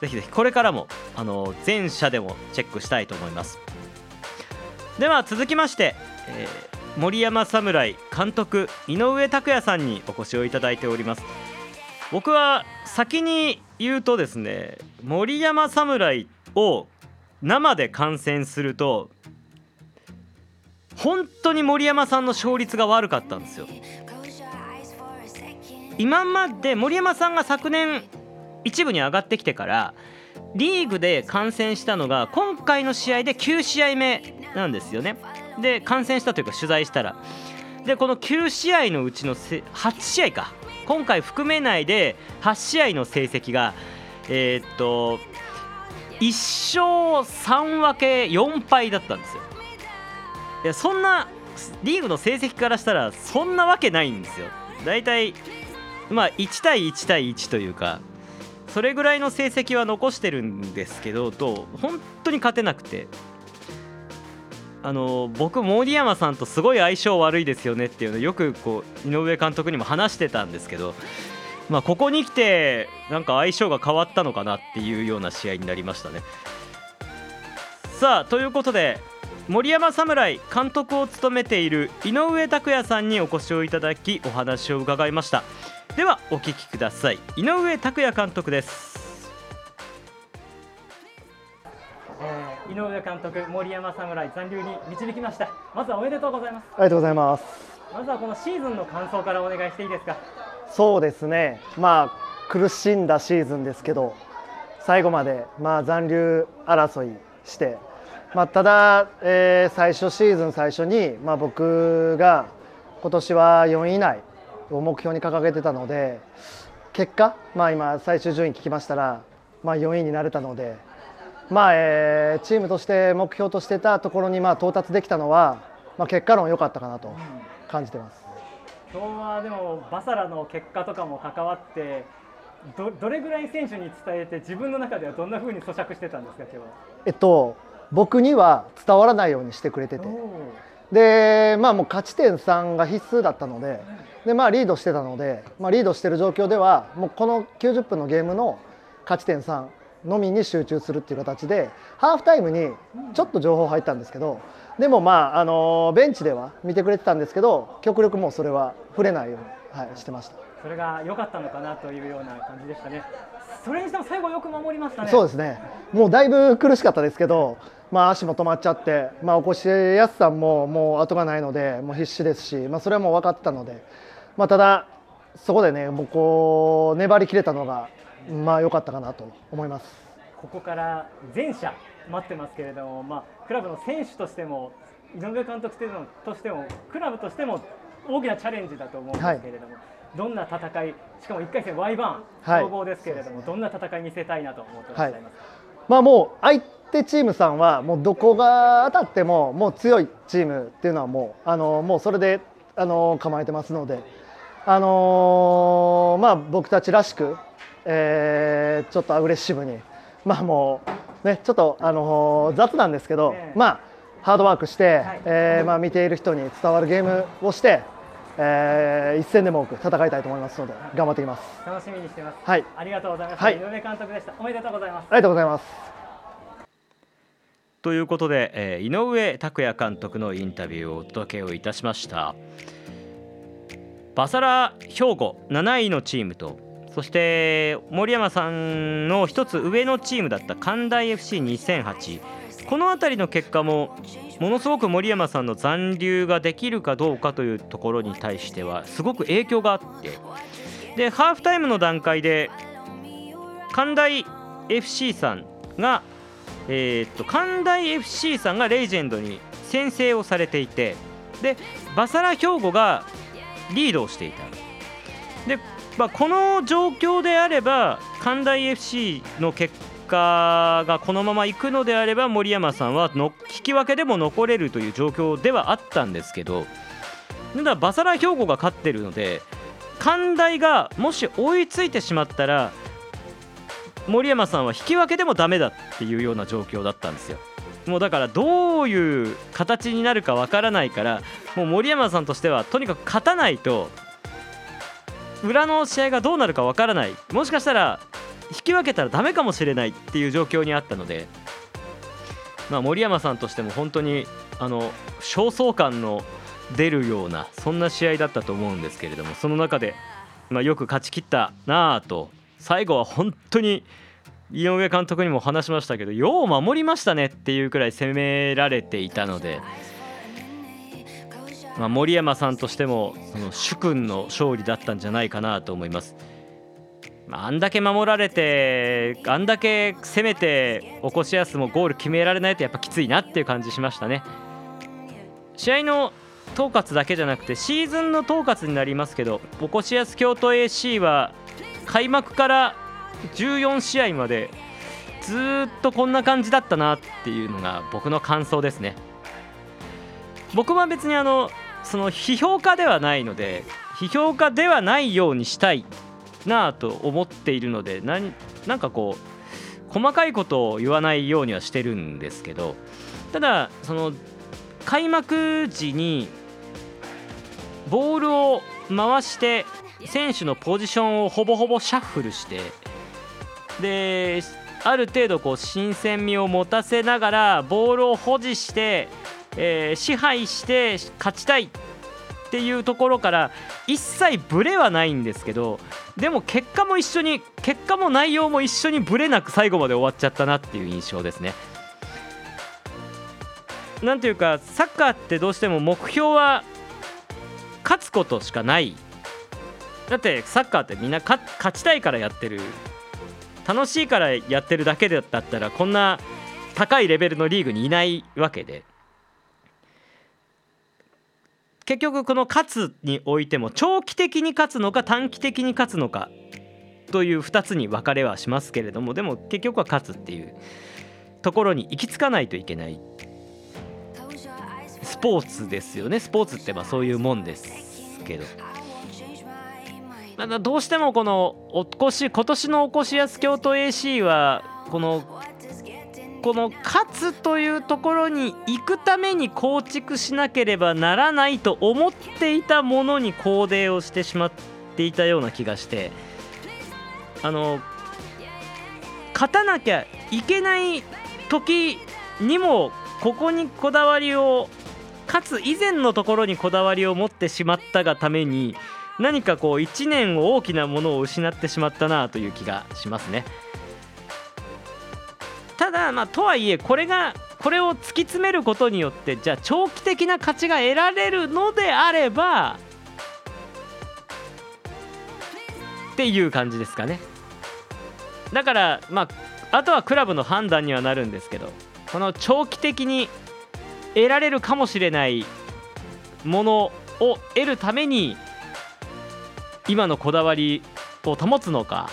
ぜひぜひこれからもあの全社でもチェックしたいと思います。では続きまして、えー森山侍監督井上拓也さんにお越しをいただいております。僕は先に言うとですね森山侍を生で観戦すると本当に森山さんの勝率が悪かったんですよ。今まで森山さんが昨年一部に上がってきてからリーグで観戦したのが今回の試合で9試合目なんですよね。で観戦したというか取材したら。でこの9試合のうちの8試合か。今回含めないで8試合の成績がえー、っと1勝3分け4敗だったんですよ。いやそんなリーグの成績からしたらそんなわけないんですよ。大体まあ1対1対1というかそれぐらいの成績は残してるんですけどと本当に勝てなくて。あの僕森山さんとすごい相性悪いですよねっていうのをよくこう井上監督にも話してたんですけど、まあ、ここに来てなんか相性が変わったのかなっていうような試合になりましたね。さあということで森山侍監督を務めている井上拓也さんにお越しをいただきお話を伺いました。ではお聞きください。井上拓也監督です。えー、井上監督、森山侍残留に導きました。まずはおめでとうございます。ありがとうございます。まずはこのシーズンの感想からお願いしていいですか？そうですね。まあ苦しんだシーズンですけど、最後までまあ残留争いして、まあただ、えー、最初シーズン最初にまあ僕が今年は4位以内を目標に掲げてたので、結果まあ今最終順位聞きましたらまあ4位になれたので。まあえー、チームとして目標としてたところにまあ到達できたのは、まあ、結果論良かったかなと感じてます、今日はでもバサラの結果とかも関わってどどれぐらい選手に伝えて自分の中ではどんなふうに咀嚼してたんですか今日は？えっと僕には伝わらないようにしてくれてて。でまあもう勝ち点3が必須だったのでで、まあ、リードしてたので、まあ、リードしてる状況ではもうこの90分のゲームの勝ち点3のみに集中するっていう形でハーフタイムにちょっと情報入ったんですけどでもまああのベンチでは見てくれてたんですけど極力もうそれは触れないように、はい、してました。それが良かったのかなというような感じでしたね。それにしても最後よく守りましたね。そうですね。もうだいぶ苦しかったですけどまあ足も止まっちゃってまあ起こしやすさももう後がないのでもう必死ですしまあそれはもう分かってたのでまあただそこでねもうこう粘りきれたのがまあ良かったかなと思います。ここから全社待ってますけれども、まあ、クラブの選手としても井上監督としてもクラブとしても大きなチャレンジだと思うんですけれども、はい、どんな戦いしかも1回戦 Y バン総合ですけれども、はい、どんな戦い見せたいなと思ってらっしゃいます、はい、まあ、もう相手チームさんはもうどこが当たってももう強いチームっていうのはもうあのもうそれであの構えてますので、あのまあ、僕たちらしくえー、ちょっとアグレッシブに、まあもうね、ちょっと、あのー、雑なんですけど、まあ、ハードワークして、はい、えー、まあ、見ている人に伝わるゲームをして、えー、一戦でも多く戦いたいと思いますので頑張っていきます。楽しみにしてます。はい。ありがとうございます、はい、井上監督でした。おめでとうございます。ありがとうございます。ということで、えー、井上拓也監督のインタビューをお届けをいたしました。バサラ兵庫7位のチームとそして森山さんの一つ上のチームだった関大 FC2008 この辺りの結果もものすごく森山さんの残留ができるかどうかというところに対してはすごく影響があって。でハーフタイムの段階で関大 FC さんがえー、っと関大 FC さんがレジェンドに先制をされていてでバサラ兵庫がリードをしていた。でまあ、この状況であれば関大 FC の結果がこのままいくのであれば森山さんはの引き分けでも残れるという状況ではあったんですけどただバサラ兵庫が勝ってるので関大がもし追いついてしまったら森山さんは引き分けでもダメだっていうような状況だったんですよ。もうだからどういう形になるかわからないからもう森山さんとしてはとにかく勝たないと裏の試合がどうなるかわからないもしかしたら引き分けたらダメかもしれないっていう状況にあったので、まあ、森山さんとしても本当にあの焦燥感の出るようなそんな試合だったと思うんですけれどもその中で、まあ、よく勝ち切ったなあと最後は本当に井上監督にも話しましたけどよう守りましたねっていうくらい攻められていたので。まあ、森山さんとしてもその主君の勝利だったんじゃないかなと思います。まあ、んだけ守られてあんだけ攻めて起こしやすもゴール決められないとやっぱきついなっていう感じしましたね。試合の統括だけじゃなくてシーズンの統括になりますけど起こしやす京都 AC は開幕から14試合までずっとこんな感じだったなっていうのが僕の感想ですね。僕は別にあのその批評家ではないので批評家ではないようにしたいなと思っているのでなんなんかこう細かいことを言わないようにはしてるんですけどただその開幕時にボールを回して選手のポジションをほぼほぼシャッフルしてである程度こう新鮮味を持たせながらボールを保持して、えー、支配して勝ちたいっていうところから一切ブレはないんですけどでも結果も一緒に結果も内容も一緒にブレなく最後まで終わっちゃったなっていう印象ですね。なんていうかサッカーってどうしても目標は勝つことしかない。だってサッカーってみんな勝ちたいからやってる。楽しいからやってるだけだったらこんな高いレベルのリーグにいないわけで。結局この勝つにおいても長期的に勝つのか短期的に勝つのかという2つに分かれはしますけれどもでも結局は勝つっていうところに行き着かないといけないスポーツですよねスポーツってまあそういうもんですけど。どうしてもこのおこし今年のおこしやす京都 AC はこのこの勝つというところに行くために構築しなければならないと思っていたものにコーデをしてしまっていたような気がしてあの勝たなきゃいけない時にもここにこだわりをかつ以前のところにこだわりを持ってしまったがために何かこう1年を大きなものを失ってしまったなという気がしますね。ただまあとはいえこれがこれを突き詰めることによってじゃあ長期的な価値が得られるのであればっていう感じですかね。だからまああとはクラブの判断にはなるんですけどこの長期的に得られるかもしれないものを得るために今のこだわりを保つのか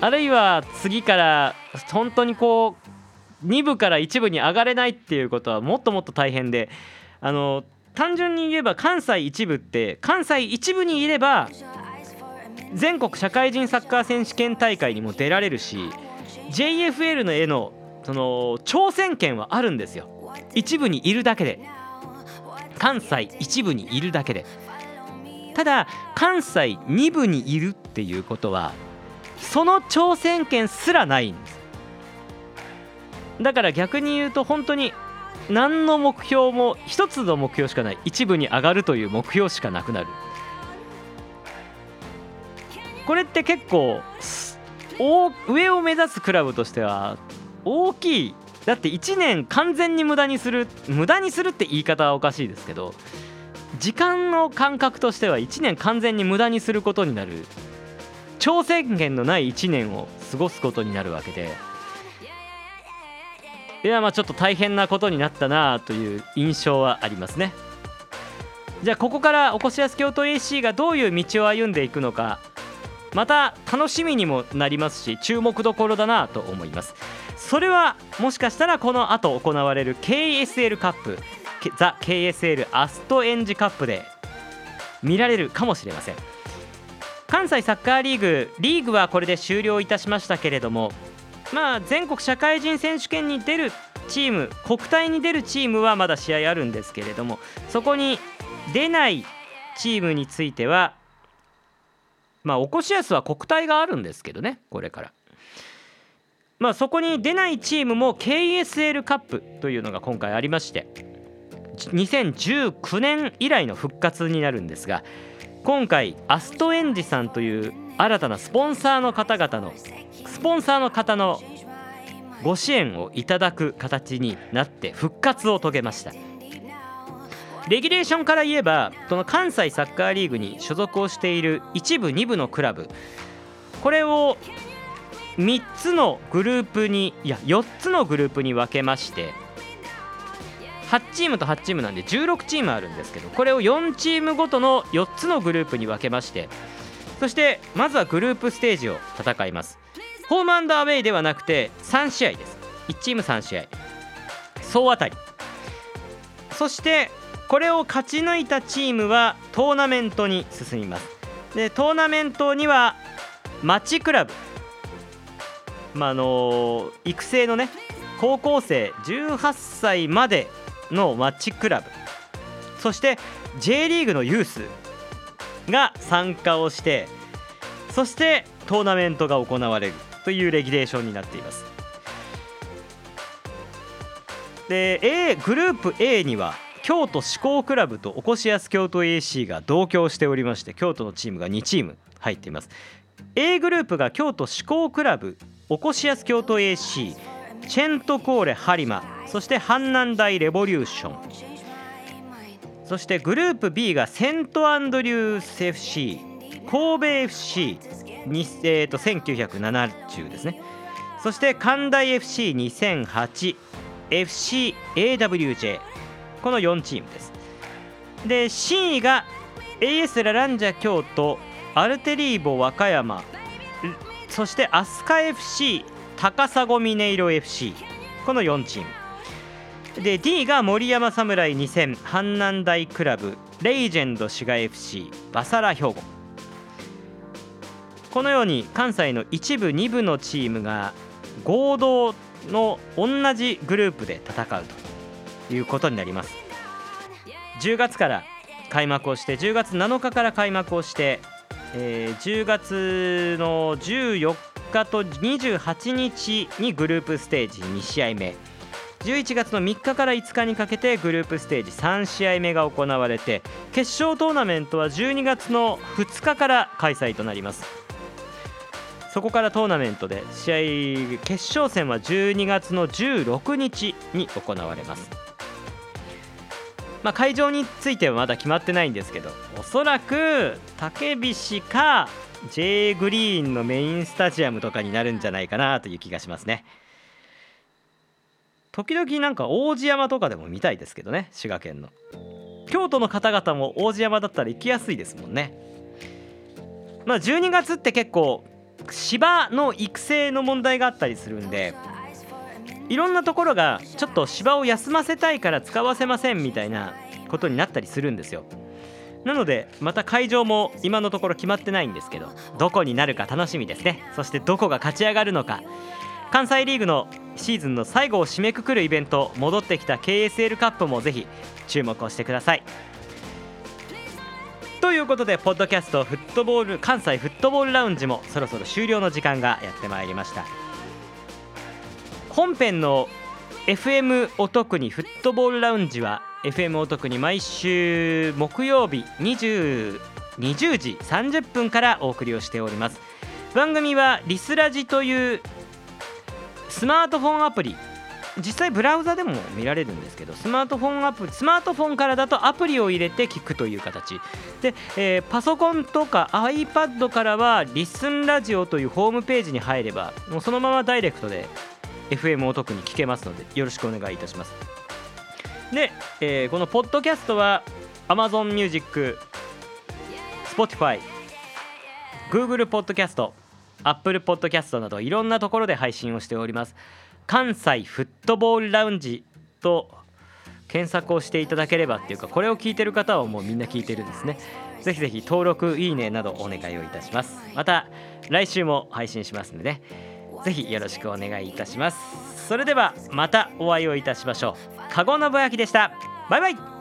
あるいは次から本当にこう2部から1部に上がれないっていうことはもっともっと大変であの単純に言えば関西1部って関西1部にいれば全国社会人サッカー選手権大会にも出られるし JFL の絵のその挑戦権はあるんですよ。一部にいるだけで。関西一部にいるだけで。ただ関西2部にいるっていうことはその挑戦権すらないんです。だから逆に言うと本当に何の目標も一つの目標しかない。一部に上がるという目標しかなくなる。これって結構上を目指すクラブとしては大きい。だって1年完全に無駄にする無駄にするって言い方はおかしいですけど時間の感覚としては1年完全に無駄にすることになる。挑戦権のない1年を過ごすことになるわけで。いやまあちょっと大変なことになったなという印象はありますね。じゃあここからおこしやす京都 AC がどういう道を歩んでいくのかまた楽しみにもなりますし注目どころだなと思います。それはもしかしたらこの後行われる KSL カップザ・ KSL アストエンジカップで見られるかもしれません。関西サッカーリーグリーグはこれで終了いたしましたけれどもまあ全国社会人選手権に出るチーム国体に出るチームはまだ試合あるんですけれどもそこに出ないチームについてはまあおこしやすは国体があるんですけどねこれから。まあそこに出ないチームも KSL カップというのが今回ありまして2019年以来の復活になるんですが今回アストエンジさんという新たなスポンサーの方々のスポンサーの方のご支援をいただく形になって復活を遂げました。レギュレーションから言えばこの関西サッカーリーグに所属をしている1部2部のクラブこれを3つのグループにいや4つのグループに分けまして8チームと8チームなんで16チームあるんですけどこれを4チームごとの4つのグループに分けましてそしてまずはグループステージを戦います。ホームアンドアウェイではなくて3試合です。1チーム3試合。総当たり。そしてこれを勝ち抜いたチームはトーナメントに進みます。でトーナメントには町クラブ。まあ、あのー、育成のね高校生18歳までのマッチクラブ。そして J リーグのユース。が参加をしてそしてトーナメントが行われるというレギュレーションになっています。で A グループ A には京都志向クラブとおこしやす京都 AC が同居しておりまして京都のチームが2チーム入っています。A グループが京都志向クラブおこしやす京都 AC チェントコーレ播磨そして阪南大レボリューション。そしてグループ B がセントアンドリュース FC 神戸 FC に、えー、と1970ですね。そして関大 FC2008 FCAWJ この4チームです。で C が AS ラランジャ京都アルテリーボ和歌山そして飛鳥 FC 高砂ミネイロ FC この4チーム。で D が森山侍2000阪南大クラブレイジェンド滋賀 FC バサラ兵庫。このように関西の一部2部のチームが合同の同じグループで戦うということになります。10月から開幕をして10月7日から開幕をしてえー、10月の14日と28日にグループステージ2試合目。11月の3日から5日にかけてグループステージ3試合目が行われて決勝トーナメントは12月の2日から開催となります。そこからトーナメントで試合決勝戦は12月の16日に行われます。まあ、会場についてはまだ決まってないんですけどおそらく竹菱か J グリーンのメインスタジアムとかになるんじゃないかなという気がしますね。時々なんか王子山とかでも見たいですけどね滋賀県の。京都の方々も王子山だったら行きやすいですもんね。まあ12月って結構芝の育成の問題があったりするんでいろんなところがちょっと芝を休ませたいから使わせませんみたいなことになったりするんですよ。なのでまた会場も今のところ決まってないんですけどどこになるか楽しみですね。そしてどこが勝ち上がるのか。関西リーグのシーズンの最後を締めくくるイベント戻ってきた KSL カップもぜひ注目をしてください。ということでポッドキャストフットボール関西フットボールラウンジもそろそろ終了の時間がやってまいりました。本編の FM お得にフットボールラウンジは FM お得に毎週木曜日20 20時30分からお送りをしております。番組はリスラジというスマートフォンアプリ。実際ブラウザでも見られるんですけどスマートフォンアプリスマートフォンからだとアプリを入れて聞くという形。で、えー、パソコンとか iPad からはリスンラジオというホームページに入ればもうそのままダイレクトで FM を特に聞けますのでよろしくお願いいたします。で、えー、このポッドキャストは Amazon Music Spotify Google ポッドキャスト Apple ポッドキャストなどいろんなところで配信をしております。関西フットボールラウンジと検索をしていただければっていうかこれを聞いてる方はもうみんな聞いてるんですね。ぜひぜひ登録いいねなどお願いをいたします。また来週も配信しますのでねぜひよろしくお願いいたします。それではまたお会いをいたしましょう。加護信明でした。バイバイ。